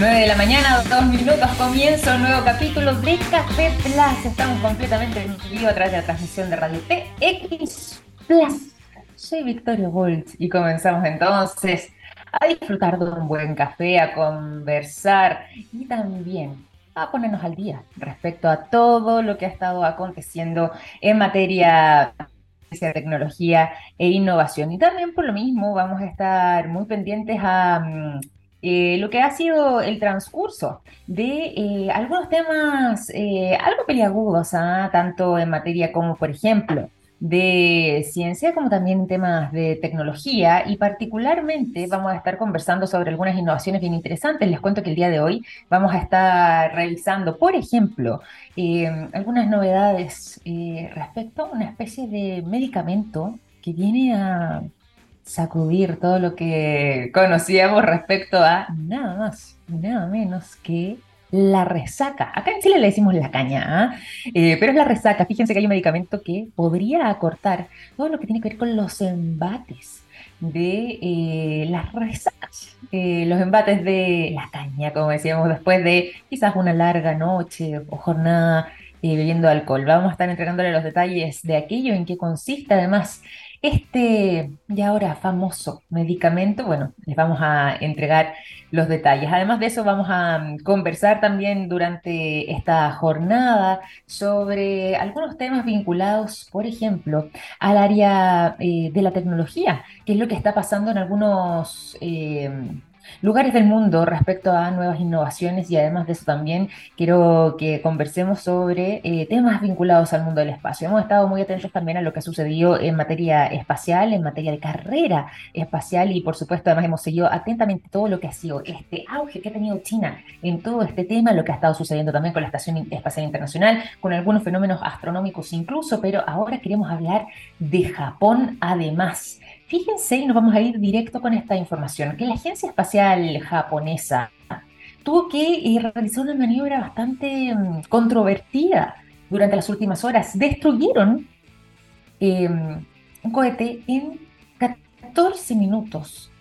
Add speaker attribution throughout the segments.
Speaker 1: 9 de la mañana, dos minutos, comienza un nuevo capítulo de Café Plus. Estamos completamente en vivo a través de la transmisión de Radio TX Plus. Soy Victoria Bolt y comenzamos entonces a disfrutar de un buen café, a conversar y también a ponernos al día respecto a todo lo que ha estado aconteciendo en materia de tecnología e innovación. Y también por lo mismo vamos a estar muy pendientes a mm, eh, lo que ha sido el transcurso de eh, algunos temas eh, algo peliagudos, ¿ah? tanto en materia como, por ejemplo, de ciencia como también temas de tecnología y particularmente vamos a estar conversando sobre algunas innovaciones bien interesantes. Les cuento que el día de hoy vamos a estar revisando, por ejemplo, algunas novedades respecto a una especie de medicamento que viene a sacudir todo lo que conocíamos respecto a nada más y nada menos que la resaca. Acá en Chile le decimos la caña, ¿ah? eh, pero es la resaca. Fíjense que hay un medicamento que podría acortar todo lo que tiene que ver con los embates de eh, las resacas, eh, los embates de la caña, como decíamos, después de quizás una larga noche o jornada bebiendo alcohol. Vamos a estar entregándole los detalles de aquello, en qué consiste además este y ahora famoso medicamento, bueno, les vamos a entregar los detalles. Además de eso, vamos a mm, conversar también durante esta jornada sobre algunos temas vinculados, por ejemplo, al área eh, de la tecnología, que es lo que está pasando en algunos... Eh, lugares del mundo respecto a nuevas innovaciones y además de eso también quiero que conversemos sobre eh, temas vinculados al mundo del espacio. Hemos estado muy atentos también a lo que ha sucedido en materia espacial, en materia de carrera espacial y por supuesto además hemos seguido atentamente todo lo que ha sido este auge que ha tenido China en todo este tema, lo que ha estado sucediendo también con la Estación Espacial Internacional, con algunos fenómenos astronómicos incluso, pero ahora queremos hablar de Japón además. Fíjense, y nos vamos a ir directo con esta información, que la Agencia Espacial Japonesa tuvo que eh, realizar una maniobra bastante mm, controvertida durante las últimas horas. Destruyeron em, un cohete en 14 minutos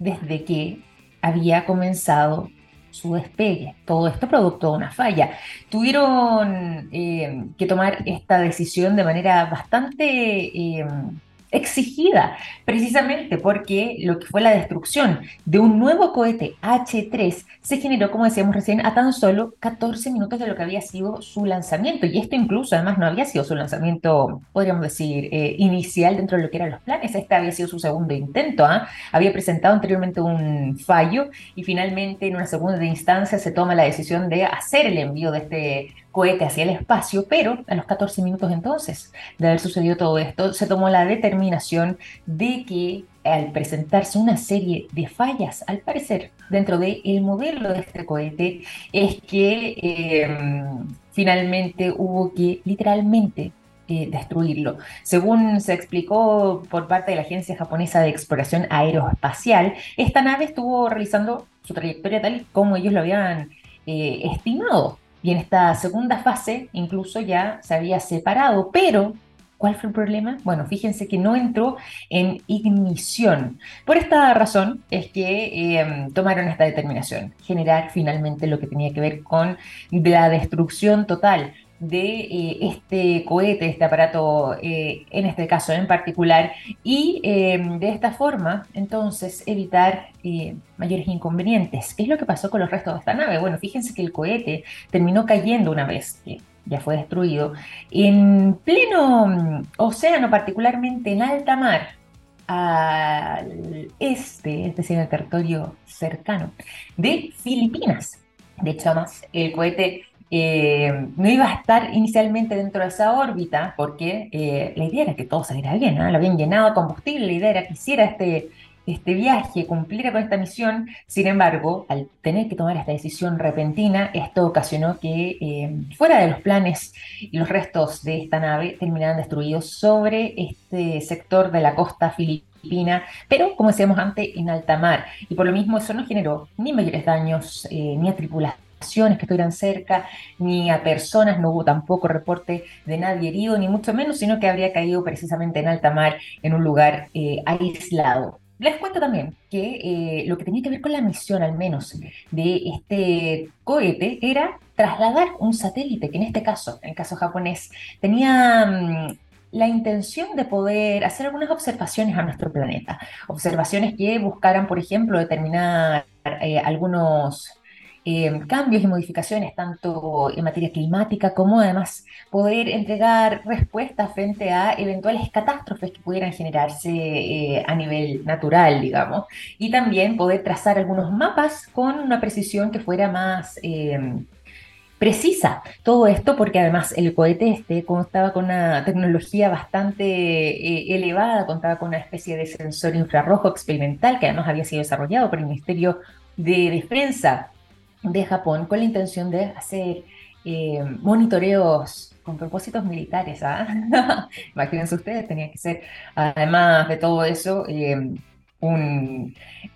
Speaker 1: desde que había comenzado su despegue. Todo esto producto de una falla. Tuvieron em, que tomar esta decisión de manera bastante em, exigida, precisamente porque lo que fue la destrucción de un nuevo cohete H3 se generó, como decíamos recién, a tan solo 14 minutos de lo que había sido su lanzamiento. Y esto incluso, además, no había sido su lanzamiento, podríamos decir, eh, inicial dentro de lo que eran los planes. Este había sido su segundo intento. ¿ah? Había presentado anteriormente un fallo y finalmente en una segunda instancia se toma la decisión de hacer el envío de este cohete hacia el espacio, pero a los 14 minutos entonces de haber sucedido todo esto, se tomó la determinación de que al presentarse una serie de fallas, al parecer, dentro del el modelo de este cohete, es que em, finalmente hubo que literalmente eh, destruirlo. Según se explicó por parte de la Agencia Japonesa de Exploración Aeroespacial, esta nave estuvo realizando su trayectoria tal como ellos lo habían eh, estimado. Y en esta segunda fase incluso ya se había separado, pero ¿cuál fue el problema? Bueno, fíjense que no entró en ignición. Por esta razón es que em, tomaron esta determinación, generar finalmente lo que tenía que ver con la destrucción total de eh, este cohete, este aparato, eh, en este caso en particular, y em, de esta forma, entonces, evitar eh, mayores inconvenientes. ¿Qué es lo que pasó con los restos de esta nave? Bueno, fíjense que el cohete terminó cayendo una vez que ya fue destruido, en pleno mm, océano, particularmente en alta mar, al este, es decir, en el territorio cercano de Filipinas. De hecho, además, el cohete eh, no iba a estar inicialmente dentro de esa órbita porque eh, la idea era que todo saliera bien, ¿no? lo habían llenado de combustible, la idea era que hiciera este, este viaje, cumpliera con esta misión, sin embargo, al tener que tomar esta decisión repentina, esto ocasionó que eh, fuera de los planes y los restos de esta nave terminaran destruidos sobre este sector de la costa filipina, pero como decíamos antes, en alta mar. Y por lo mismo eso no generó ni mayores daños ni a tripulación que estuvieran cerca, ni a personas, no hubo tampoco reporte de nadie herido, ni mucho menos, sino que habría caído precisamente en alta mar, en un lugar eh, aislado. les cuento también que eh, lo que tenía que ver con la misión, al menos, de este cohete era trasladar un satélite, que en este caso, en el caso japonés, tenía mm, la intención de poder hacer algunas observaciones a nuestro planeta. Observaciones que buscaran, por ejemplo, determinar eh, algunos eh, cambios y modificaciones tanto en materia climática como además poder entregar respuestas frente a eventuales catástrofes que pudieran generarse eh, a nivel natural, digamos, y también poder trazar algunos mapas con una precisión que fuera más... Eh, precisa. Todo esto porque además el cohete este contaba con una tecnología bastante elevada, contaba con una especie de sensor infrarrojo experimental que además había sido desarrollado por el Ministerio de Defensa de Japón con la intención de hacer eh, monitoreos con propósitos militares. ¿ah? Imagínense ustedes, tenía que ser, además de todo eso, eh,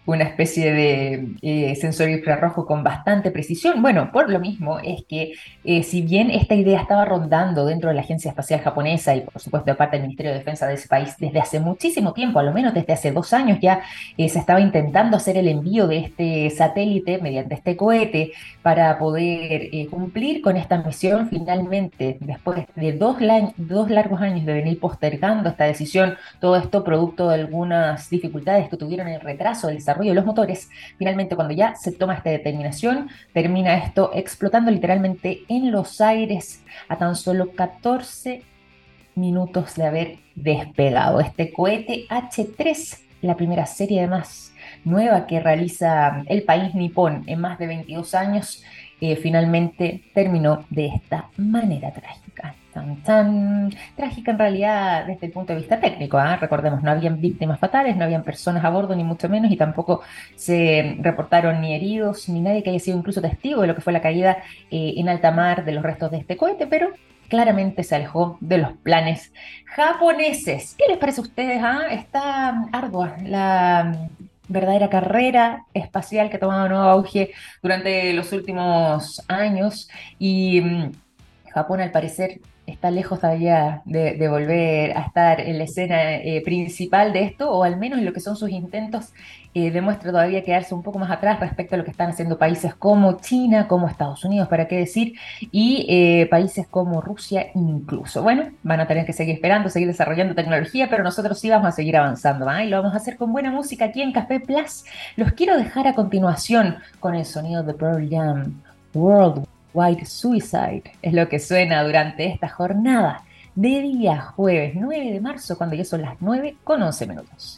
Speaker 1: una especie de eh, sensor infrarrojo con bastante precisión. Bueno, por lo mismo es que eh, si bien esta idea estaba rondando dentro de la Agencia Espacial Japonesa y por supuesto de parte del Ministerio de Defensa de ese país desde hace muchísimo tiempo, a lo menos desde hace dos años ya eh, se estaba intentando hacer el envío de este satélite mediante este cohete para poder cumplir con esta misión finalmente, después de dos, dos largos años de venir postergando esta decisión, todo esto producto de algunas dificultades que tuvieron el retraso del desarrollo de los motores, finalmente cuando ya se toma esta determinación, termina esto explotando literalmente en los aires a tan solo 14 minutos de haber despegado. Este cohete H3, la primera serie además nueva que realiza el país nipón en más de 22 años, eh, finalmente terminó de esta manera trágica tan, trágica en realidad desde el punto de vista técnico. ¿ah? Recordemos, no habían víctimas fatales, no habían personas a bordo, ni mucho menos, y tampoco se reportaron ni heridos, ni nadie que haya sido incluso testigo de lo que fue la caída eh, en alta mar de los restos de este cohete, pero claramente se alejó de los planes japoneses. ¿Qué les parece a ustedes? Ah? Está ardua la verdadera carrera espacial que ha tomado nuevo auge durante los últimos años. Y mm, Japón al parecer está lejos todavía de, volver a estar en la escena eh, principal de esto, o al menos en lo que son sus intentos, eh, demuestra todavía quedarse un poco más atrás respecto a lo que están haciendo países como China, como Estados Unidos, para qué decir, y eh, países como Rusia incluso. Bueno, van a tener que seguir esperando, seguir desarrollando tecnología, pero nosotros sí vamos a seguir avanzando, ¿ah? y lo vamos a hacer con buena música aquí en Café Plus. Los quiero dejar a continuación con el sonido de Pearl Jam, World White Suicide es lo que suena durante esta jornada de día jueves 9 de marzo, cuando ya son las 9 con 11 minutos.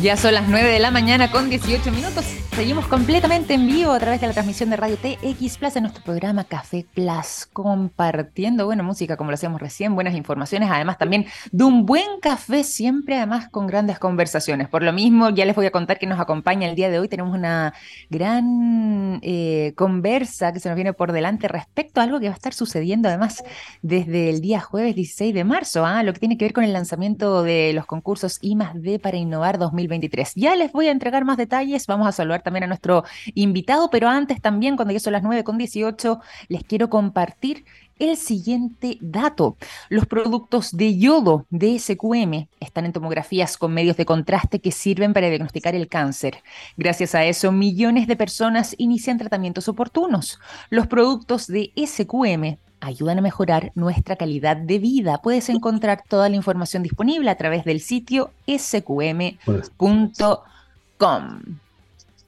Speaker 1: Ya son las 9 de la mañana con 18 minutos. Seguimos completamente en vivo a través de la transmisión de Radio TX Plus en nuestro programa Café Plus, compartiendo buena música como lo hacíamos recién, buenas informaciones, además también de un buen café, siempre además con grandes conversaciones. Por lo mismo, ya les voy a contar que nos acompaña el día de hoy. Tenemos una gran eh, conversa que se nos viene por delante respecto a algo que va a estar sucediendo además desde el día jueves 16 de marzo, ¿ah? lo que tiene que ver con el lanzamiento de los concursos I D para Innovar 2020 2023. Ya les voy a entregar más detalles, vamos a saludar también a nuestro invitado, pero antes también, cuando ya son las 9 con 18, les quiero compartir el siguiente dato. Los productos de yodo de SQM están en tomografías con medios de contraste que sirven para diagnosticar el cáncer. Gracias a eso, millones de personas inician tratamientos oportunos. Los productos de SQM ayudan a mejorar nuestra calidad de vida. Puedes encontrar toda la información disponible a través del sitio sqm.com.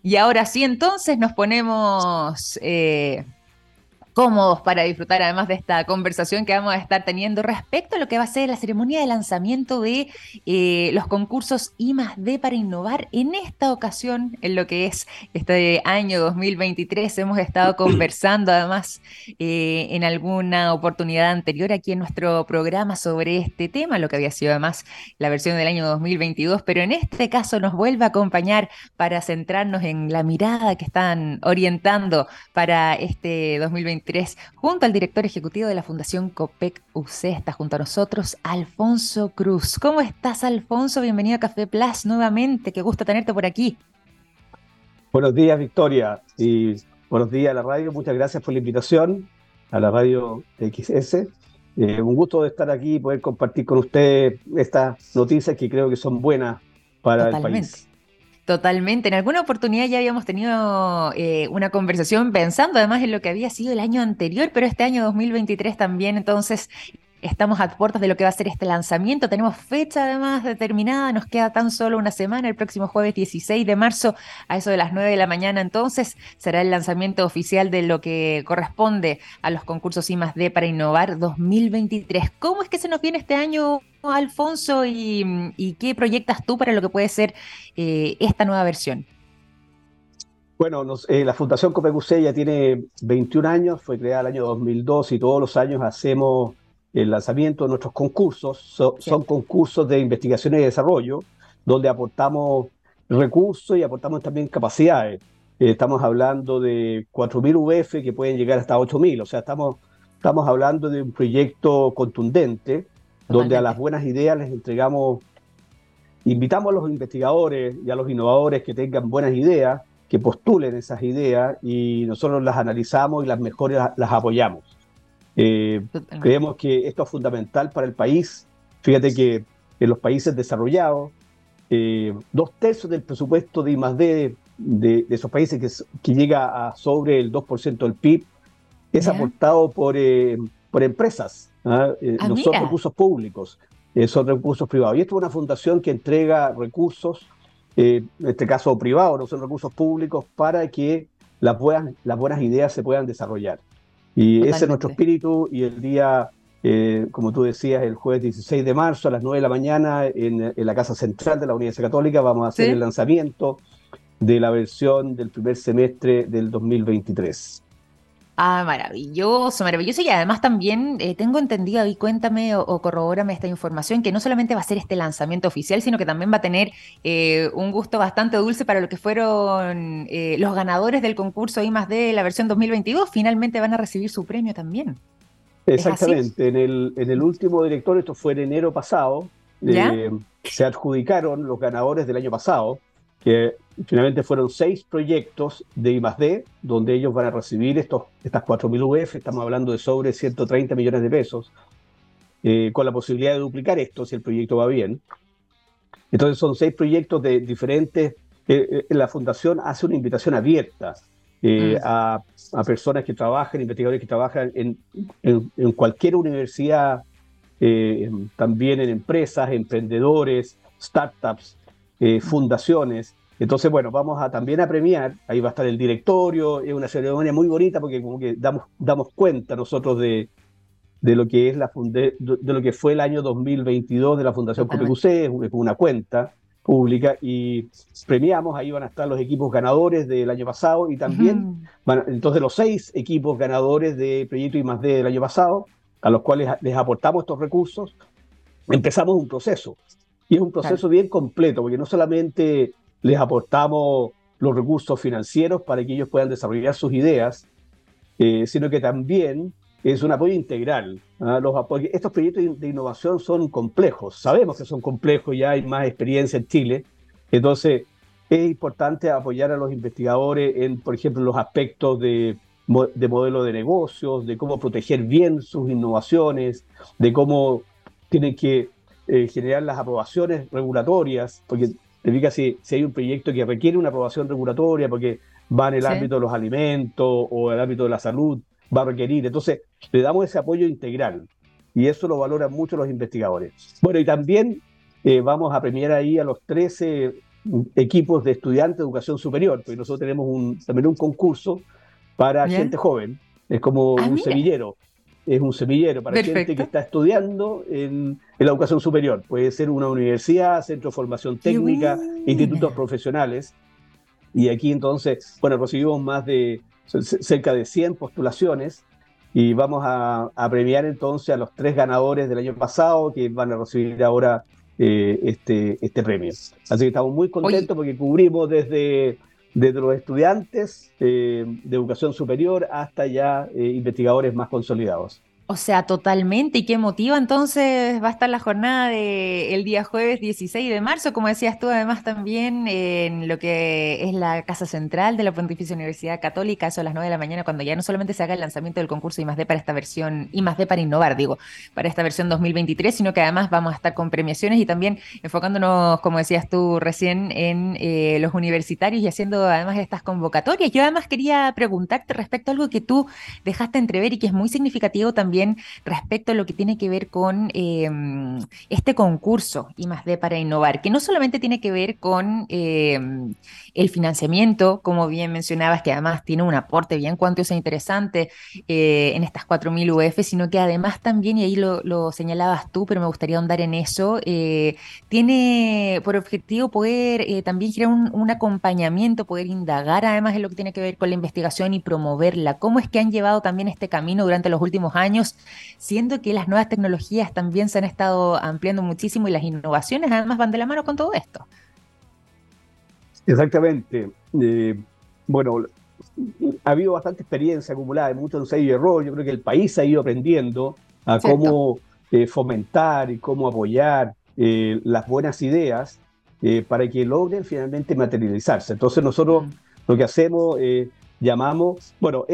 Speaker 1: Y ahora sí, entonces nos ponemos eh, cómodos para disfrutar además de esta conversación que vamos a estar teniendo respecto a lo que va a ser la ceremonia de lanzamiento de eh, los concursos I D para innovar. En esta ocasión, en lo que es este año 2023, hemos estado conversando además eh, en alguna oportunidad anterior aquí en nuestro programa sobre este tema, lo que había sido además la versión del año 2022, pero en este caso nos vuelve a acompañar para centrarnos en la mirada que están orientando para este 2023 junto al director ejecutivo de la Fundación COPEC UC. Está junto a nosotros Alfonso Cruz. ¿Cómo estás, Alfonso? Bienvenido a Café Plus nuevamente. Qué gusto tenerte por aquí.
Speaker 2: Buenos días, Victoria. Y buenos días a la radio. Muchas gracias por la invitación a la radio XS. Eh, un gusto de estar aquí y poder compartir con usted estas noticias que creo que son buenas para el país.
Speaker 1: Totalmente. En alguna oportunidad ya habíamos tenido eh, una conversación pensando además en lo que había sido el año anterior, pero este año 2023 también. Entonces, Estamos a puertas de lo que va a ser este lanzamiento. Tenemos fecha además determinada. Nos queda tan solo una semana. El próximo jueves 16 de marzo a eso de las 9 de la mañana. Entonces será el lanzamiento oficial de lo que corresponde a los concursos I+D para Innovar 2023. ¿Cómo es que se nos viene este año, Alfonso? ¿Y, qué proyectas tú para lo que puede ser eh, esta nueva versión?
Speaker 2: Bueno, eh, la Fundación Copecusé ya tiene 21 años, fue creada el año 2002 y todos los años hacemos el lanzamiento de nuestros concursos. Son concursos de investigación y desarrollo, donde aportamos recursos y aportamos también capacidades. Eh, estamos hablando de 4.000 UF que pueden llegar hasta 8.000, o sea, estamos, estamos hablando de un proyecto contundente, donde a las buenas ideas les entregamos, invitamos a los investigadores y a los innovadores que tengan buenas ideas, que postulen esas ideas y nosotros las analizamos y las mejores las apoyamos. Eh, creemos que esto es fundamental para el país. Fíjate que en los países desarrollados, eh, dos tercios del presupuesto de I+.D. De, de esos países que, que, llega a sobre el 2% del PIB es aportado por, eh, por empresas, ¿ah? ah no son recursos públicos, son recursos privados. Y esto es una fundación que entrega recursos, en este caso privados, no son recursos públicos, para que las buenas, las buenas ideas se puedan desarrollar. Y ese es nuestro espíritu y el día, eh, como tú decías, el jueves 16 de marzo a las 9 de la mañana en, la Casa Central de la Universidad Católica vamos a hacer el lanzamiento de la versión del primer semestre del 2023.
Speaker 1: Ah, maravilloso, maravilloso. Y además también eh, tengo entendido, y cuéntame o, corrobórame esta información, que no solamente va a ser este lanzamiento oficial, sino que también va a tener eh, un gusto bastante dulce para lo que fueron eh, los ganadores del concurso I de la versión 2022. Finalmente van a recibir su premio también.
Speaker 2: Exactamente. En el, en el último director, esto fue en enero pasado, se adjudicaron los ganadores del año pasado que finalmente fueron seis proyectos de I+.D., donde ellos van a recibir estos, estas 4.000 UF, estamos hablando de sobre 130 millones de pesos, eh, con la posibilidad de duplicar esto si el proyecto va bien. Entonces son seis proyectos de diferentes... Eh, eh, la fundación hace una invitación abierta mm. a, a, personas que trabajan, investigadores que trabajan en, en, cualquier universidad, también en empresas, emprendedores, startups, eh, fundaciones. Entonces, bueno, vamos a también a premiar, ahí va a estar el directorio, es una ceremonia muy bonita porque como que damos, damos cuenta nosotros de, de lo que es la de, lo que fue el año 2022 de la Fundación es una cuenta pública y premiamos, ahí van a estar los equipos ganadores del año pasado y también, entonces los seis equipos ganadores de Proyecto I más D del año pasado, a los cuales les aportamos estos recursos, empezamos un proceso y es un proceso bien completo, porque no solamente les aportamos los recursos financieros para que ellos puedan desarrollar sus ideas, eh, sino que también es un apoyo integral. ¿ah? Los estos proyectos de innovación son complejos, sabemos que son complejos, ya hay más experiencia en Chile, entonces es importante apoyar a los investigadores en, por ejemplo, los aspectos de, de modelo de negocios, de cómo proteger bien sus innovaciones, de cómo tienen que eh, generar las aprobaciones regulatorias, porque te diga si, si hay un proyecto que requiere una aprobación regulatoria, porque va en el ámbito de los alimentos o el ámbito de la salud, va a requerir. Entonces, le damos ese apoyo integral y eso lo valoran mucho los investigadores. Bueno, y también eh, vamos a premiar ahí a los 13 equipos de estudiantes de educación superior, porque nosotros tenemos un, también un concurso para gente joven, es como ah, un semillero. Es un semillero para gente que está estudiando en, la educación superior. Puede ser una universidad, centro de formación técnica, institutos profesionales. Y aquí entonces, bueno, recibimos más de cerca de 100 postulaciones y vamos a, premiar entonces a los tres ganadores del año pasado que van a recibir ahora eh, este, este premio. Así que estamos muy contentos porque cubrimos desde desde los estudiantes eh, de educación superior hasta ya eh, investigadores más consolidados.
Speaker 1: O sea, totalmente. ¿Y qué motiva entonces va a estar la jornada del día jueves 16 de marzo? Como decías tú, además también en lo que es la Casa Central de la Pontificia Universidad Católica, eso a las 9 de la mañana, cuando ya no solamente se haga el lanzamiento del concurso I+D para esta versión, I+D para innovar, digo, para esta versión 2023, sino que además vamos a estar con premiaciones y también enfocándonos, como decías tú recién, en eh, los universitarios y haciendo además estas convocatorias. Yo además quería preguntarte respecto a algo que tú dejaste entrever y que es muy significativo también respecto a lo que tiene que ver con em, este concurso I más D para innovar, que no solamente tiene que ver con em, el financiamiento, como bien mencionabas, que además tiene un aporte bien cuantioso e interesante eh, en estas 4.000 UF, sino que además también, y ahí lo, señalabas tú, pero me gustaría ahondar en eso, eh, tiene por objetivo poder eh, también generar un, un acompañamiento, poder indagar además en lo que tiene que ver con la investigación y promoverla. ¿Cómo es que han llevado también este camino durante los últimos años? siendo que las nuevas tecnologías también se han estado ampliando muchísimo y las innovaciones además van de la mano con todo esto.
Speaker 2: Exactamente. Eh, bueno, ha habido bastante experiencia acumulada, hay mucho ensayo y error. Yo creo que el país ha ido aprendiendo a cómo eh, fomentar y cómo apoyar eh, las buenas ideas para que logren finalmente materializarse. Entonces nosotros lo que hacemos, llamamos, bueno,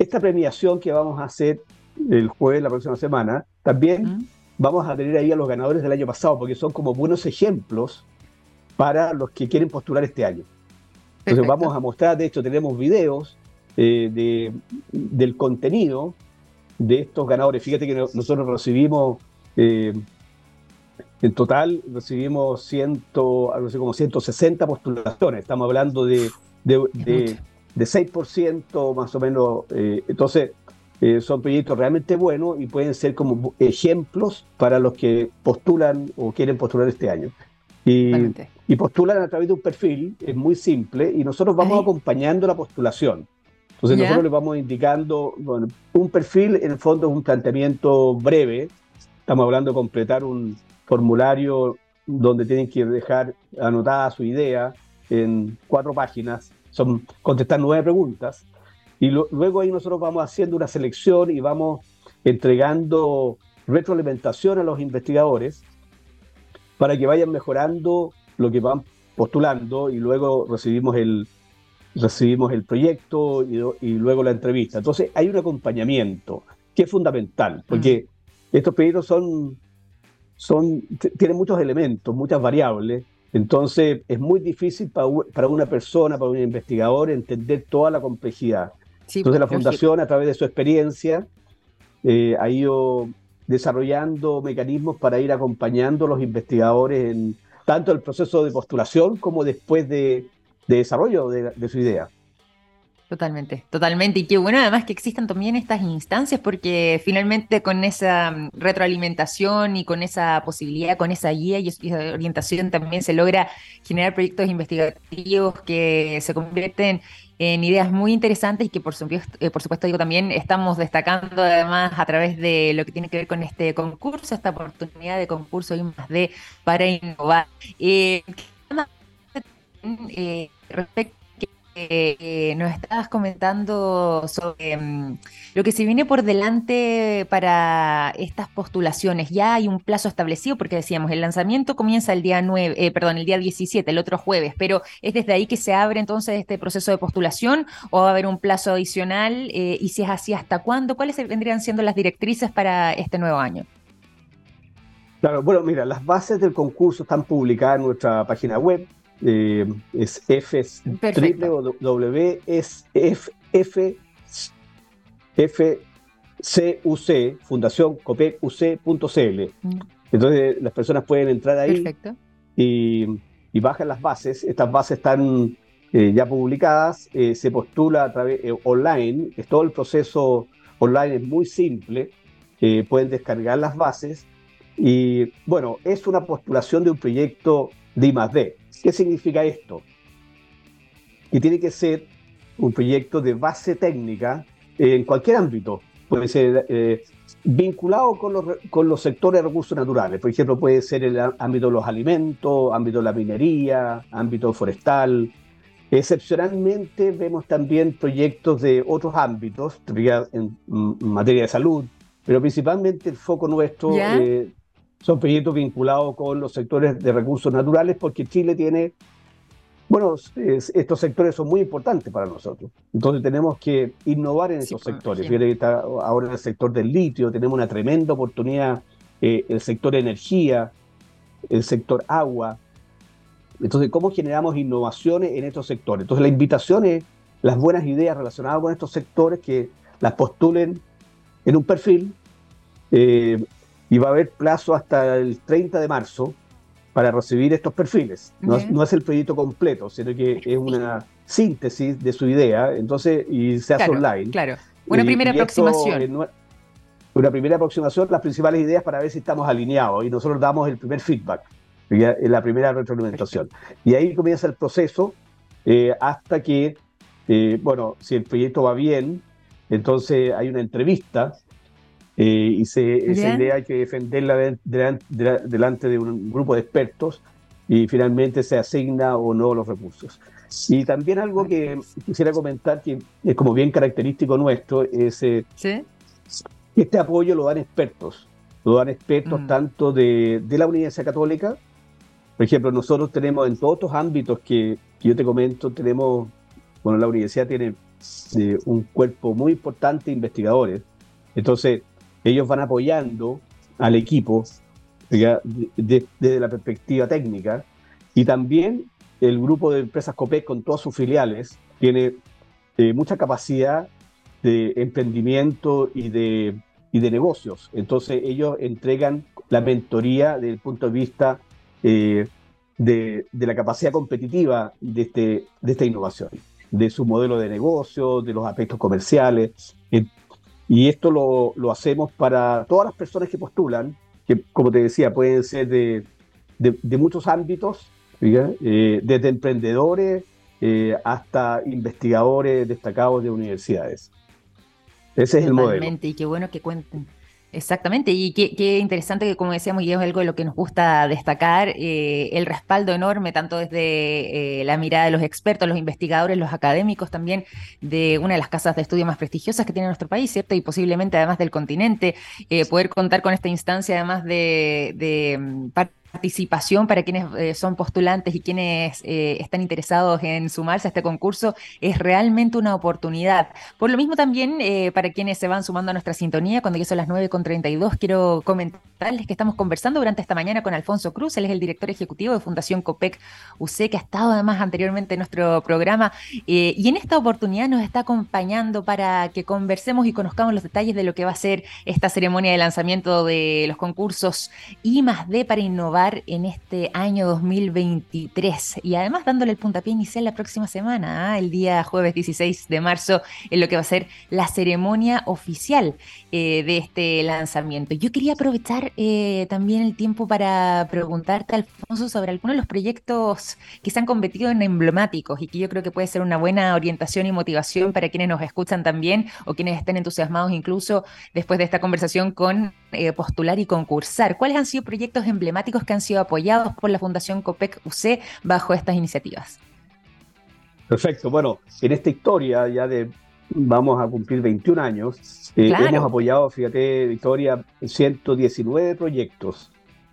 Speaker 2: esta premiación que vamos a hacer el jueves, la próxima semana, también vamos a tener ahí a los ganadores del año pasado, porque son como buenos ejemplos para los que quieren postular este año. Entonces vamos a mostrar, de hecho tenemos videos eh, de, del contenido de estos ganadores. Fíjate que nosotros recibimos, eh, en total recibimos ciento, algo así como 160 postulaciones. Estamos hablando de, de, 6% más o menos. Eh, entonces, eh, son proyectos realmente buenos y pueden ser como ejemplos para los que postulan o quieren postular este año. Y, y postulan a través de un perfil, es muy simple, y nosotros vamos acompañando la postulación. Entonces nosotros les vamos indicando, bueno, un perfil en el fondo es un planteamiento breve, estamos hablando de completar un formulario donde tienen que dejar anotada su idea en cuatro páginas, son contestar nueve preguntas, y luego ahí nosotros vamos haciendo una selección y vamos entregando retroalimentación a los investigadores para que vayan mejorando lo que van postulando y luego recibimos el, recibimos el proyecto y, luego la entrevista. Entonces hay un acompañamiento que es fundamental, porque mm. estos proyectos son, son, tienen muchos elementos, muchas variables, entonces es muy difícil para, para una persona, para un investigador, entender toda la complejidad. Entonces la Fundación, a través de su experiencia, eh, ha ido desarrollando mecanismos para ir acompañando a los investigadores en tanto el proceso de postulación como después de, desarrollo de, su idea.
Speaker 1: Totalmente, totalmente. Y qué bueno además que existan también estas instancias porque finalmente con esa mm, retroalimentación y con esa posibilidad, con esa guía y orientación también se logra generar proyectos investigativos que se convierten en ideas muy interesantes y que por supuesto, eh, por supuesto digo también estamos destacando además a través de lo que tiene que ver con este concurso, esta oportunidad de concurso y más de para innovar. Eh, eh respecto eh, nos estabas comentando sobre mm, lo que se viene por delante para estas postulaciones. Ya hay un plazo establecido porque decíamos, el lanzamiento comienza el día 9, eh, perdón, el día 17, el otro jueves, pero ¿es desde ahí que se abre entonces este proceso de postulación o va a haber un plazo adicional? Eh, y si es así, ¿hasta cuándo? ¿Cuáles vendrían siendo las directrices para este nuevo año?
Speaker 2: Claro, bueno, mira, las bases del concurso están publicadas en nuestra página web, eh, es F, www.fcuc, Fundación COPEC-UC.cl. Mm. Entonces las personas pueden entrar ahí y, y, bajan las bases. Estas bases están eh, ya publicadas, eh, se postula a través online, es todo el proceso online es muy simple, pueden descargar las bases y bueno, es una postulación de un proyecto de I+D. ¿Qué significa esto? Que tiene que ser un proyecto de base técnica en cualquier ámbito. Puede ser eh, vinculado con los, con los sectores de recursos naturales. Por ejemplo, puede ser el ámbito de los alimentos, ámbito de la minería, ámbito forestal. Excepcionalmente vemos también proyectos de otros ámbitos, en materia de salud, pero principalmente el foco nuestro eh, son proyectos vinculados con los sectores de recursos naturales, porque Chile tiene, bueno, estos sectores son muy importantes para nosotros. Entonces tenemos que innovar en estos pues, sectores. ahora en el sector del litio tenemos una tremenda oportunidad, eh, el sector energía, el sector agua. Entonces, ¿cómo generamos innovaciones en estos sectores? Entonces, la invitación es las buenas ideas relacionadas con estos sectores que las postulen en un perfil eh, y va a haber plazo hasta el 30 de marzo para recibir estos perfiles. No, es el proyecto completo, sino que es una síntesis de su idea, entonces, y se hace online.
Speaker 1: Claro, una primera aproximación.
Speaker 2: una primera aproximación, las principales ideas para ver si estamos alineados y nosotros damos el primer feedback, la primera retroalimentación. Y ahí comienza el proceso eh, hasta que, eh, bueno, si el proyecto va bien, entonces hay una entrevista eh, y se, esa idea hay que defenderla delante de un grupo de expertos y finalmente se asigna o no los recursos. Y también algo que quisiera comentar, que es como bien característico nuestro, es eh, que este apoyo lo dan expertos, lo dan expertos mm. tanto de, de, la Universidad Católica, por ejemplo, nosotros tenemos en todos estos ámbitos que, que yo te comento, tenemos, bueno, la universidad tiene un cuerpo muy importante de investigadores. Entonces, ellos van apoyando al equipo desde la perspectiva técnica y también el grupo de empresas COPEC con todas sus filiales tiene eh, mucha capacidad de emprendimiento y de, y de negocios. Entonces ellos entregan la mentoría desde el punto de vista eh, de, de, la capacidad competitiva de, este, de esta innovación de su modelo de negocio, de los aspectos comerciales. Y esto lo, lo, hacemos para todas las personas que postulan, que como te decía, pueden ser de, de, muchos ámbitos, eh, desde emprendedores eh, hasta investigadores destacados de universidades. Ese es el modelo.
Speaker 1: Y qué bueno que cuenten Exactamente, y qué, interesante que, como decíamos, y es algo de lo que nos gusta destacar, eh, el respaldo enorme, tanto desde eh, la mirada de los expertos, los investigadores, los académicos también, de una de las casas de estudio más prestigiosas que tiene nuestro país, ¿cierto? Y posiblemente además del continente, eh, poder contar con esta instancia, además de, de mm, participación para quienes eh, son postulantes y quienes eh, están interesados en sumarse a este concurso es realmente una oportunidad. Por lo mismo también, eh, para quienes se van sumando a nuestra sintonía, cuando ya son las 9.32, quiero comentarles que estamos conversando durante esta mañana con Alfonso Cruz, él es el director ejecutivo de Fundación COPEC UC, que ha estado además anteriormente en nuestro programa y en esta oportunidad nos está acompañando para que conversemos y conozcamos los detalles de lo que va a ser esta ceremonia de lanzamiento de los concursos I más D para innovar en este año 2023 y además dándole el puntapié inicial la próxima semana, ¿ah? el día jueves 16 de marzo, en lo que va a ser la ceremonia oficial eh, de este lanzamiento. Yo quería aprovechar eh, también el tiempo para preguntarte, Alfonso, sobre algunos de los proyectos que se han convertido en emblemáticos y que yo creo que puede ser una buena orientación y motivación para quienes nos escuchan también o quienes estén entusiasmados incluso después de esta conversación con eh, postular y concursar. ¿Cuáles han sido proyectos emblemáticos que han sido apoyados por la Fundación COPEC UC bajo estas iniciativas.
Speaker 2: Perfecto. Bueno, en esta historia ya de vamos a cumplir 21 años, eh, hemos apoyado, fíjate, Victoria, 119 proyectos.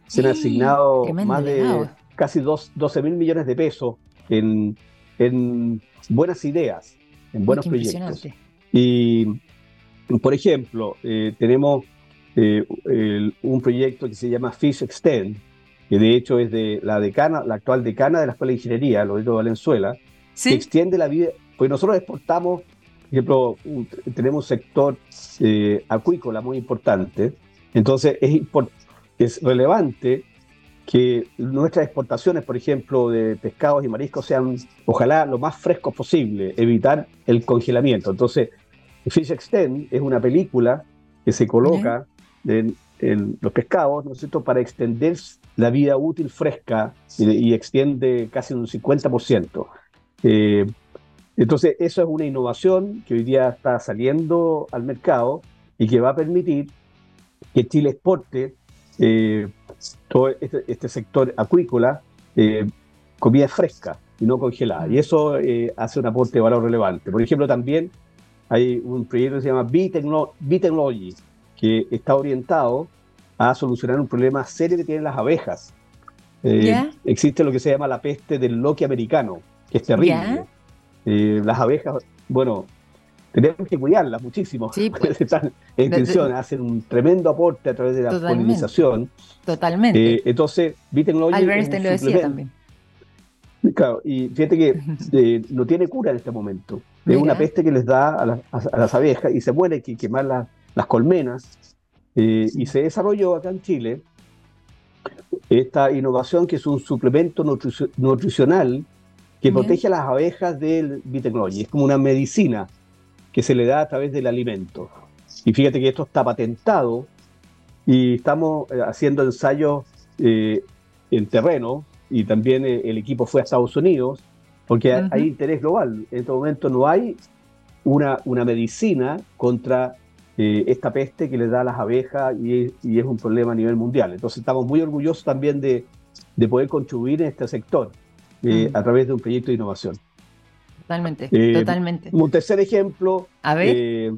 Speaker 2: Se han asignado más de casi 12 mil millones de pesos en, en buenas ideas, en buenos proyectos. Y, por ejemplo, eh, tenemos eh, un proyecto que se llama Fish Extend, que de hecho es de la decana, la actual decana de la Escuela de Ingeniería, Loreto Valenzuela, que extiende la vida, pues nosotros exportamos, por ejemplo, tenemos un sector eh, acuícola muy importante, entonces es, es relevante que nuestras exportaciones, por ejemplo, de pescados y mariscos sean, ojalá, lo más frescos posible, evitar el congelamiento. Entonces, Fish Extend es una película que se coloca en, en, los pescados, ¿no es cierto?, para extender la vida útil fresca y, extiende casi un 50%. Eh, entonces, eso es una innovación que hoy día está saliendo al mercado y que va a permitir que Chile exporte eh, todo este, este, sector acuícola eh, comida fresca y no congelada. Y eso hace un aporte de valor relevante. Por ejemplo, también hay un proyecto que se llama B-Technology, que está orientado a solucionar un problema serio que tienen las abejas. Eh, existe lo que se llama la peste del loque americano, que es terrible. Eh, las abejas, bueno, tenemos que cuidarlas muchísimo. Sí, pues, Están en intención, hacen un tremendo aporte a través de la polinización.
Speaker 1: Totalmente.
Speaker 2: Eh, entonces,
Speaker 1: Albert lo decía también.
Speaker 2: Claro, y fíjate que eh, no tiene cura en este momento. Es una peste que les da a, las abejas y se muere que quemar las colmenas. Eh, y se desarrolló acá en Chile esta innovación que es un suplemento nutricional que protege a las abejas del bitecnology. Es como una medicina que se le da a través del alimento. Y fíjate que esto está patentado y estamos eh, haciendo ensayos en terreno y también eh, el equipo fue a Estados Unidos, porque hay interés global. En este momento no hay una, una medicina contra eh, esta peste que le da a las abejas y, es un problema a nivel mundial. Entonces estamos muy orgullosos también de, de poder contribuir en este sector eh, a través de un proyecto de innovación.
Speaker 1: Totalmente, totalmente.
Speaker 2: Un tercer ejemplo, a ver.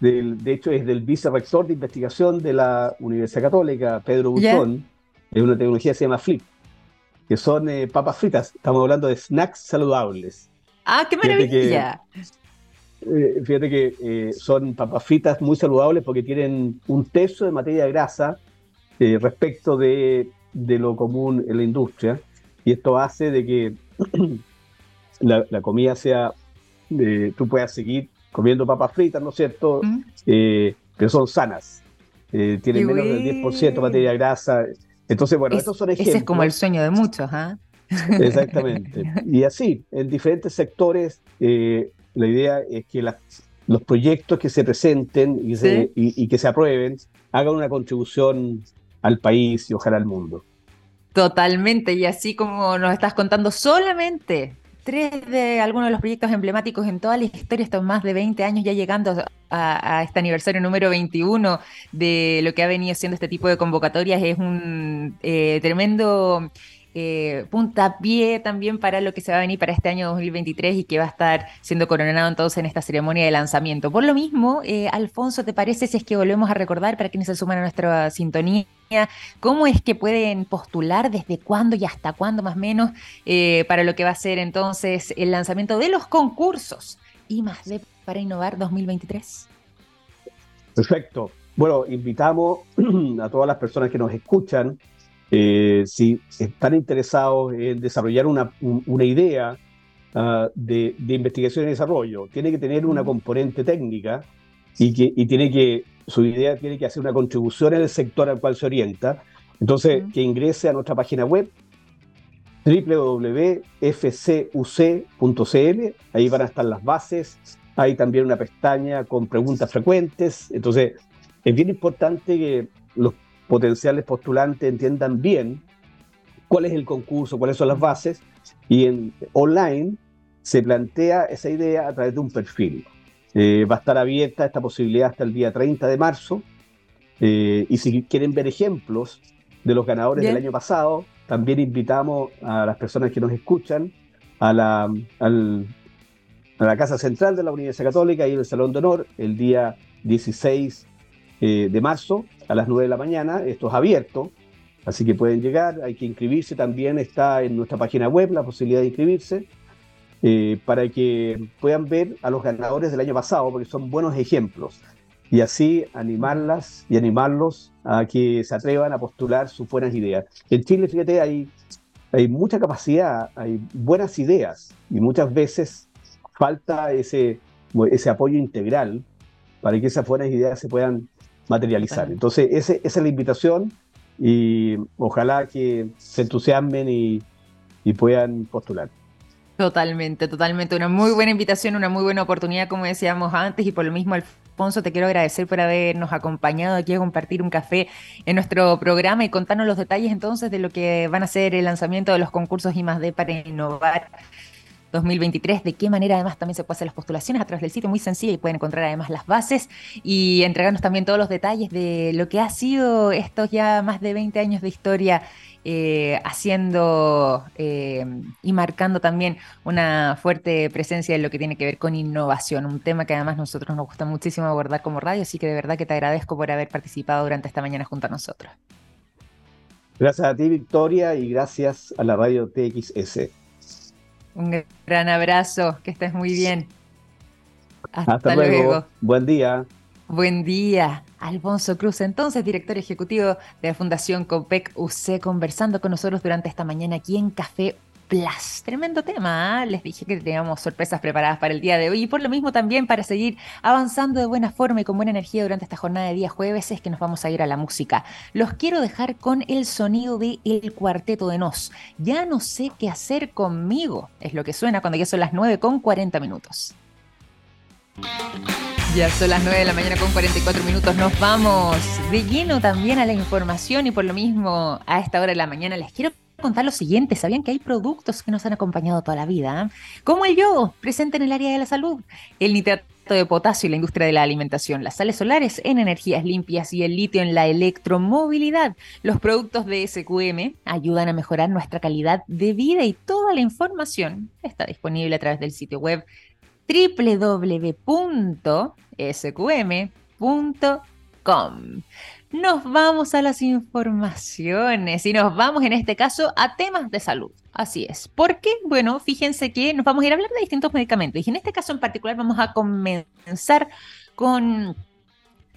Speaker 2: Del, de hecho es del vicerrector de investigación de la Universidad Católica, Pedro Buzón, es una tecnología que se llama FLIP que son eh, papas fritas. Estamos hablando de snacks saludables.
Speaker 1: ¡Ah, qué maravilla!
Speaker 2: Fíjate que, eh, son papas fritas muy saludables porque tienen un tercio de materia grasa eh, respecto de, lo común en la industria. Y esto hace de que la, comida sea, tú puedas seguir comiendo papas fritas, ¿no es cierto? Mm. pero son sanas. tienen menos del 10% de materia grasa. Entonces, bueno, estos son ejemplos.
Speaker 1: Ese es como el sueño de muchos, ¿ah?
Speaker 2: Exactamente. Y así, en diferentes sectores, eh, la idea es que los proyectos que se presenten y, que se aprueben hagan una contribución al país y ojalá al mundo.
Speaker 1: Totalmente, y así como nos estás contando solamente tres de algunos de los proyectos emblemáticos en toda la historia, estos más de 20 años ya llegando a, este aniversario número 21 de lo que ha venido siendo este tipo de convocatorias, es un eh, tremendo eh, puntapié también para lo que se va a venir para este año 2023 y que va a estar siendo coronado entonces en esta ceremonia de lanzamiento. Por lo mismo, eh, Alfonso, ¿te parece si es que volvemos a recordar para quienes se suman a nuestra sintonía? ¿Cómo es que pueden postular? ¿Desde cuándo y hasta cuándo más o menos? Eh, para lo que va a ser entonces el lanzamiento de los concursos y más de para innovar 2023.
Speaker 2: Perfecto. Bueno, invitamos a todas las personas que nos escuchan eh, si están interesados en desarrollar una, idea ah, de, investigación y desarrollo, tiene que tener una componente técnica y, que, tiene que, su idea tiene que hacer una contribución en el sector al cual se orienta. Entonces, que ingrese a nuestra página web www.fcuc.cl, ahí van a estar las bases, hay también una pestaña con preguntas frecuentes, entonces es bien importante que los potenciales postulantes entiendan bien cuál es el concurso, cuáles son las bases, y en online se plantea esa idea a través de un perfil. Eh, va a estar abierta esta posibilidad hasta el día 30 de marzo, eh, y si quieren ver ejemplos de los ganadores del año pasado, también invitamos a las personas que nos escuchan a la, a la Casa Central de la Universidad Católica y el Salón de Honor el día 16 eh, de marzo a las 9 de la mañana. Esto es abierto, así que pueden llegar. Hay que inscribirse también. Está en nuestra página web la posibilidad de inscribirse eh, para que puedan ver a los ganadores del año pasado, porque son buenos ejemplos. Y así animarlas y animarlos a que se atrevan a postular sus buenas ideas. En Chile, fíjate, hay, hay mucha capacidad, hay buenas ideas y muchas veces falta ese, ese apoyo integral para que esas buenas ideas se puedan materializar. Entonces, esa es la invitación y ojalá que se entusiasmen y, puedan postular.
Speaker 1: Totalmente, totalmente. Una muy buena invitación, una muy buena oportunidad, como decíamos antes, y por lo mismo, Alfonso, te quiero agradecer por habernos acompañado aquí a compartir un café en nuestro programa y contarnos los detalles entonces de lo que van a ser el lanzamiento de los concursos I más D para innovar 2023. De qué manera además también se pueden hacer las postulaciones a través del sitio, muy sencillo, y pueden encontrar además las bases y entregarnos también todos los detalles de lo que ha sido estos ya más de 20 años de historia. Eh, haciendo eh, y marcando también una fuerte presencia en lo que tiene que ver con innovación, un tema que además nosotros nos gusta muchísimo abordar como radio, así que de verdad que te agradezco por haber participado durante esta mañana junto a nosotros.
Speaker 2: Gracias a ti, Victoria, y gracias a la radio TXS.
Speaker 1: Un gran abrazo, que estés muy bien.
Speaker 2: Hasta, luego. Buen día.
Speaker 1: Buen día. Alfonso Cruz, entonces director ejecutivo de la Fundación COPEC UC, conversando con nosotros durante esta mañana aquí en Café Tremendo tema, ¿ah? les dije que teníamos sorpresas preparadas para el día de hoy y por lo mismo también para seguir avanzando de buena forma y con buena energía durante esta jornada de día jueves es que nos vamos a ir a la música. Los quiero dejar con el sonido de El Cuarteto de Nos. Ya no sé qué hacer conmigo, es lo que suena cuando ya son las 9 con 40 minutos. Ya son las 9 de la mañana con 44 minutos. Nos vamos de lleno también a la información y por lo mismo a esta hora de la mañana les quiero contar lo siguiente. ¿Sabían que hay productos que nos han acompañado toda la vida? Como el yodo, presente en el área de la salud, el nitrato de potasio en la industria de la alimentación, las sales solares en energías limpias y el litio en la electromovilidad. Los productos de SQM ayudan a mejorar nuestra calidad de vida y toda la información está disponible a través del sitio web www.sqm.com. Nos vamos a las informaciones y nos vamos en este caso a temas de salud. Así es. ¿Por qué? Bueno, fíjense que nos vamos a ir a hablar de distintos medicamentos y en este caso en particular vamos a comenzar con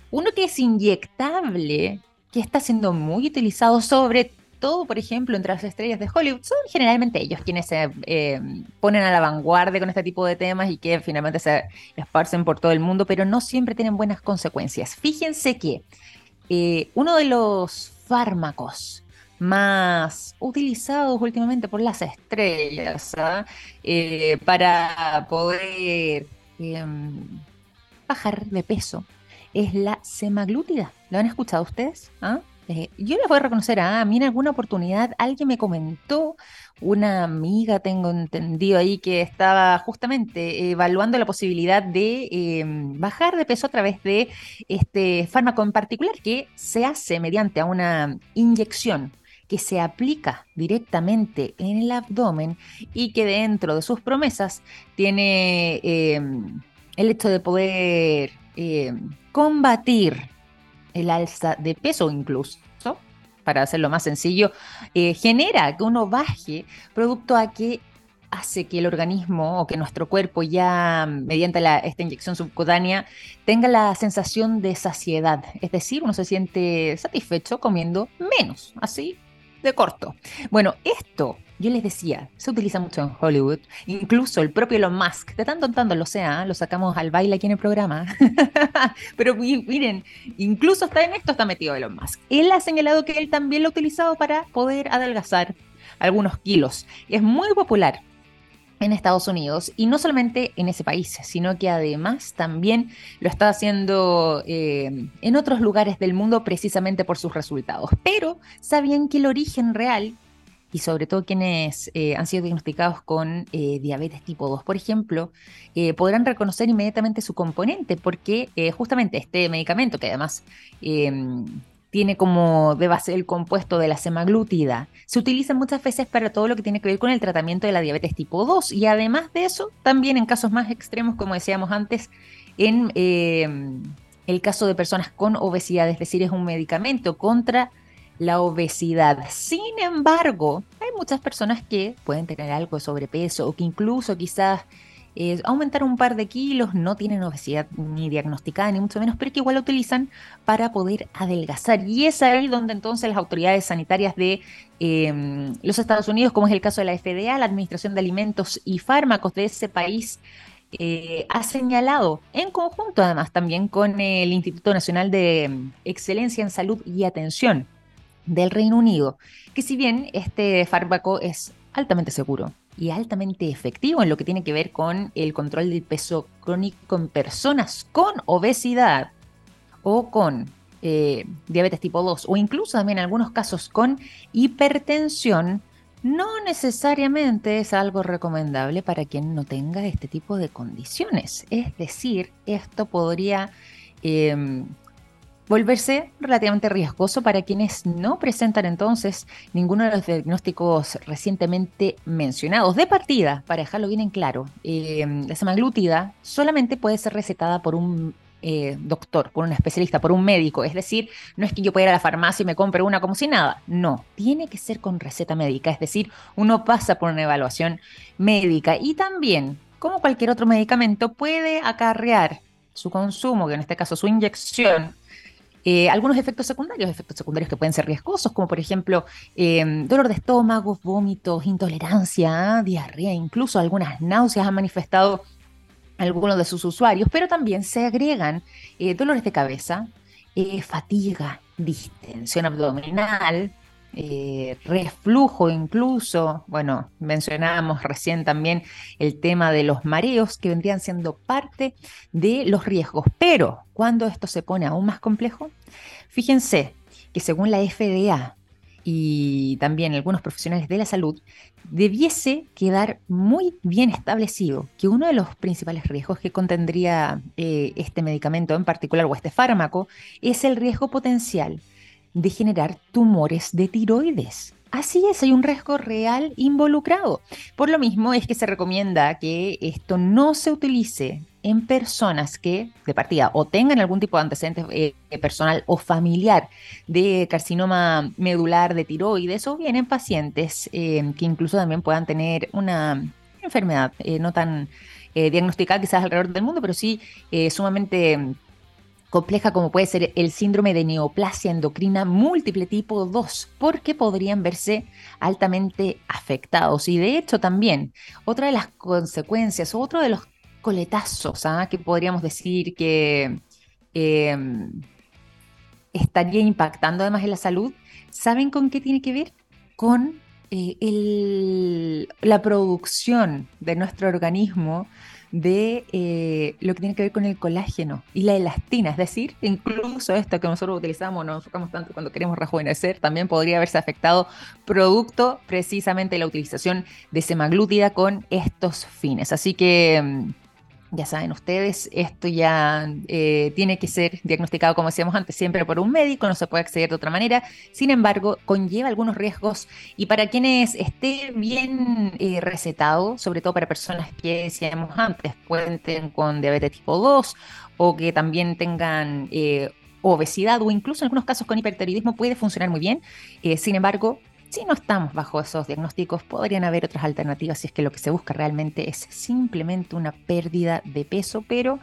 Speaker 1: uno que es inyectable, que está siendo muy utilizado sobre todo, por ejemplo, entre las estrellas de Hollywood, son generalmente ellos quienes se eh, ponen a la vanguardia con este tipo de temas y que finalmente se esparcen por todo el mundo, pero no siempre tienen buenas consecuencias. Fíjense que eh, uno de los fármacos más utilizados últimamente por las estrellas ¿ah? eh, para poder em, bajar de peso es la semaglutida. ¿Lo han escuchado ustedes? ¿Ah? Eh, yo les voy a reconocer, ah, a mí en alguna oportunidad alguien me comentó, una amiga tengo entendido ahí que estaba justamente evaluando la posibilidad de em, bajar de peso a través de este fármaco en particular que se hace mediante una inyección que se aplica directamente en el abdomen y que dentro de sus promesas tiene em, el hecho de poder em, combatir el alza de peso incluso, para hacerlo más sencillo, eh, genera que uno baje producto a que hace que el organismo o que nuestro cuerpo ya mediante esta inyección subcutánea tenga la sensación de saciedad, es decir, uno se siente satisfecho comiendo menos, así de corto. Bueno, esto yo les decía, se utiliza mucho en Hollywood, incluso el propio Elon Musk, de tanto en tanto lo sea, lo sacamos al baile aquí en el programa, pero miren, incluso está en esto está metido Elon Musk. Él ha señalado que él también lo ha utilizado para poder adelgazar algunos kilos. Es muy popular en Estados Unidos y no solamente en ese país, sino que además también lo está haciendo eh, en otros lugares del mundo precisamente por sus resultados. Pero sabían que el origen real y sobre todo quienes eh, han sido diagnosticados con eh, diabetes tipo 2, por ejemplo, podrán reconocer inmediatamente su componente, porque justamente este medicamento, que además em, tiene como de base el compuesto de la semaglutida, se utiliza muchas veces para todo lo que tiene que ver con el tratamiento de la diabetes tipo 2 y además de eso, también en casos más extremos, como decíamos antes, en em, el caso de personas con obesidad, es decir, es un medicamento contra la obesidad. Sin embargo, hay muchas personas que pueden tener algo de sobrepeso o que incluso quizás eh, aumentar un par de kilos, no tienen obesidad ni diagnosticada ni mucho menos, pero que igual la utilizan para poder adelgazar. Y es ahí donde entonces las autoridades sanitarias de em, los Estados Unidos, como es el caso de la FDA, la Administración de Alimentos y Fármacos de ese país, eh, ha señalado, en conjunto además también con el Instituto Nacional de Excelencia en Salud y Atención, del Reino Unido, que si bien este fármaco es altamente seguro y altamente efectivo en lo que tiene que ver con el control del peso crónico en personas con obesidad o con eh, diabetes tipo 2 o incluso también en algunos casos con hipertensión, no necesariamente es algo recomendable para quien no tenga este tipo de condiciones. Es decir, esto podría em, volverse relativamente riesgoso para quienes no presentan entonces ninguno de los diagnósticos recientemente mencionados. De partida, para dejarlo bien en claro, em, la semaglutida solamente puede ser recetada por un eh, doctor, por un especialista, por un médico. Es decir, no es que yo pueda ir a la farmacia y me compre una como si nada. No, tiene que ser con receta médica. Es decir, uno pasa por una evaluación médica y también, como cualquier otro medicamento, puede acarrear su consumo, que en este caso su inyección, eh, algunos efectos secundarios, efectos secundarios que pueden ser riesgosos, como por ejemplo em, dolor de estómago, vómitos, intolerancia, diarrea, incluso algunas náuseas han manifestado algunos de sus usuarios, pero también se agregan eh, dolores de cabeza, eh, fatiga, distensión abdominal, eh, reflujo incluso. Bueno, mencionábamos recién también el tema de los mareos que vendrían siendo parte de los riesgos. Pero cuando esto se pone aún más complejo, fíjense que según la FDA, y también algunos profesionales de la salud, debiese quedar muy bien establecido que uno de los principales riesgos que contendría eh, este medicamento en particular o este fármaco es el riesgo potencial de generar tumores de tiroides. Así es, hay un riesgo real involucrado. Por lo mismo es que se recomienda que esto no se utilice en personas que, de partida, o tengan algún tipo de antecedente eh, personal o familiar de carcinoma medular de tiroides, o bien en pacientes eh, que incluso también puedan tener una enfermedad eh, no tan diagnosticada quizás alrededor del mundo, pero sí sumamente compleja como puede ser el síndrome de neoplasia endocrina múltiple tipo 2, porque podrían verse altamente afectados. Y de hecho también, otra de las consecuencias, otro de los coletazos, ¿ah? que podríamos decir que em, estaría impactando además en la salud, ¿saben con qué tiene que ver? Con eh, la producción de nuestro organismo de eh, lo que tiene que ver con el colágeno y la elastina, es decir, incluso esto que nosotros utilizamos, nos enfocamos tanto cuando queremos rejuvenecer, también podría haberse afectado producto precisamente de la utilización de semaglútida con estos fines. Así que mm, ya saben ustedes, esto ya eh, tiene que ser diagnosticado, como decíamos antes, siempre por un médico, no se puede acceder de otra manera. Sin embargo, conlleva algunos riesgos y para quienes esté bien eh, recetado, sobre todo para personas que decíamos antes, cuenten con diabetes tipo 2 o que también tengan eh, obesidad o incluso en algunos casos con hipertiroidismo, puede funcionar muy bien. sin embargo, si no estamos bajo esos diagnósticos, podrían haber otras alternativas si es que lo que se busca realmente es simplemente una pérdida de peso, pero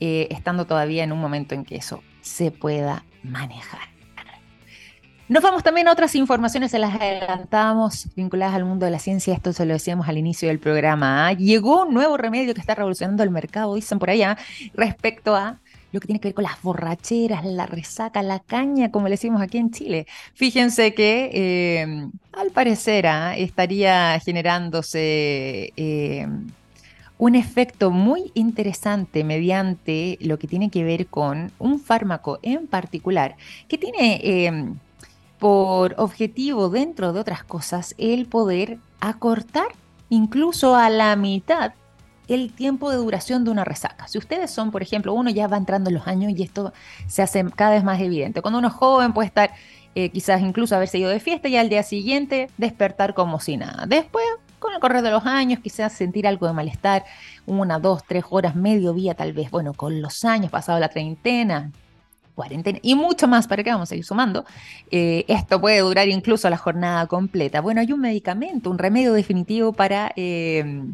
Speaker 1: eh, estando todavía en un momento en que eso se pueda manejar. Nos vamos también a otras informaciones, se las adelantamos vinculadas al mundo de la ciencia, esto se lo decíamos al inicio del programa. ¿ah? Llegó un nuevo remedio que está revolucionando el mercado, dicen por allá, respecto a lo que tiene que ver con las borracheras, la resaca, la caña, como le decimos aquí en Chile. Fíjense que eh, al parecer ah, estaría generándose eh, un efecto muy interesante mediante lo que tiene que ver con un fármaco en particular que tiene eh, por objetivo, dentro de otras cosas, el poder acortar incluso a la mitad el tiempo de duración de una resaca. Si ustedes son, por ejemplo, uno ya va entrando en los años y esto se hace cada vez más evidente. Cuando uno es joven puede estar eh, quizás incluso haberse ido de fiesta y al día siguiente despertar como si nada. Después, con el correr de los años, quizás sentir algo de malestar, una, dos, tres horas, medio día tal vez. Bueno, con los años, pasado la treintena, cuarentena y mucho más, para que vamos a ir sumando, eh, esto puede durar incluso la jornada completa. Bueno, hay un medicamento, un remedio definitivo para... Eh,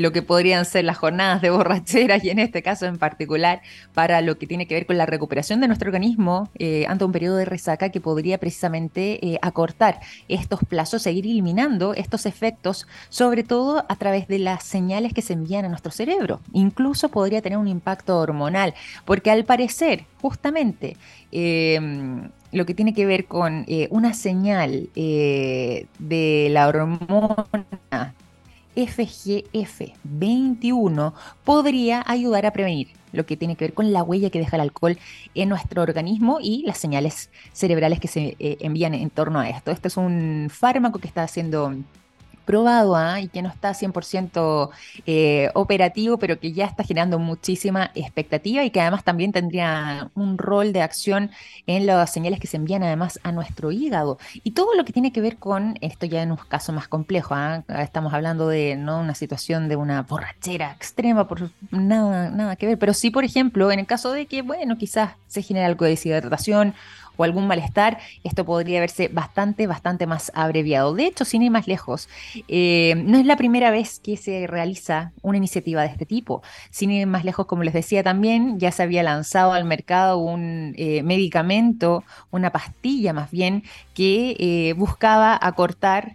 Speaker 1: lo que podrían ser las jornadas de borracheras y en este caso en particular para lo que tiene que ver con la recuperación de nuestro organismo eh, ante un periodo de resaca que podría precisamente eh, acortar estos plazos, seguir eliminando estos efectos, sobre todo a través de las señales que se envían a nuestro cerebro. Incluso podría tener un impacto hormonal, porque al parecer, justamente, em, lo que tiene que ver con eh, una señal de la hormona FGF21 podría ayudar a prevenir lo que tiene que ver con la huella que deja el alcohol en nuestro organismo y las señales cerebrales que se eh, envían en torno a esto. Este es un fármaco que está siendo probado ¿ah? y que no está 100% eh, operativo, pero que ya está generando muchísima expectativa y que además también tendría un rol de acción en las señales que se envían además a nuestro hígado. Y todo lo que tiene que ver con esto ya en un caso más complejo, ¿ah? estamos hablando de no una situación de una borrachera extrema, por nada, nada que ver, pero sí, por ejemplo, en el caso de que, bueno, quizás se genere algo de deshidratación o algún malestar, esto podría verse bastante, bastante más abreviado. De hecho, sin ir más lejos, eh, no es la primera vez que se realiza una iniciativa de este tipo. Sin ir más lejos, como les decía también, ya se había lanzado al mercado un eh, medicamento, una pastilla más bien, que eh, buscaba acortar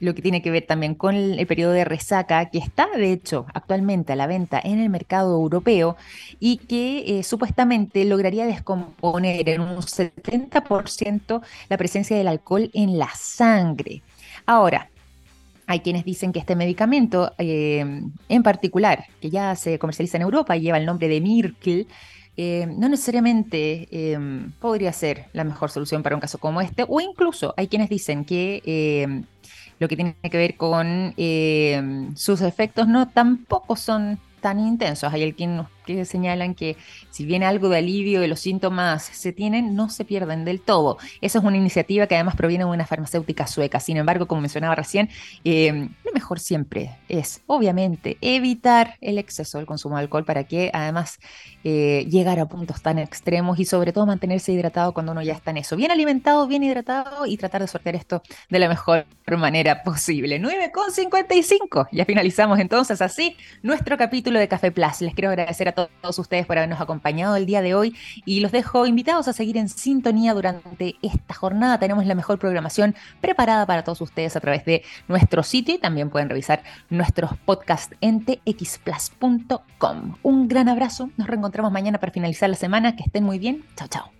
Speaker 1: lo que tiene que ver también con el, periodo de resaca, que está de hecho actualmente a la venta en el mercado europeo y que eh, supuestamente lograría descomponer en un 70% la presencia del alcohol en la sangre. Ahora, hay quienes dicen que este medicamento eh, en particular, que ya se comercializa en Europa y lleva el nombre de Mirkel, eh, no necesariamente podría ser la mejor solución para un caso como este, o incluso hay quienes dicen que lo que tiene que ver con eh, sus efectos no tampoco son tan intensos. Hay alguien que señalan que si bien algo de alivio de los síntomas se tienen, no se pierden del todo. Esa es una iniciativa que además proviene de una farmacéutica sueca. Sin embargo, como mencionaba recién, eh, lo mejor siempre es, obviamente, evitar el exceso del consumo de alcohol para que además eh, llegar a puntos tan extremos y sobre todo mantenerse hidratado cuando uno ya está en eso. Bien alimentado, bien hidratado y tratar de sortear esto de la mejor manera posible. 9,55. Ya finalizamos entonces así nuestro capítulo de Café Plus. Les quiero agradecer a todos ustedes por habernos acompañado el día de hoy y los dejo invitados a seguir en sintonía durante esta jornada. Tenemos la mejor programación preparada para todos ustedes a través de nuestro sitio y también pueden revisar nuestros podcasts en txplus.com. Un gran abrazo, nos reencontramos mañana para finalizar la semana, que estén muy bien, chao chao.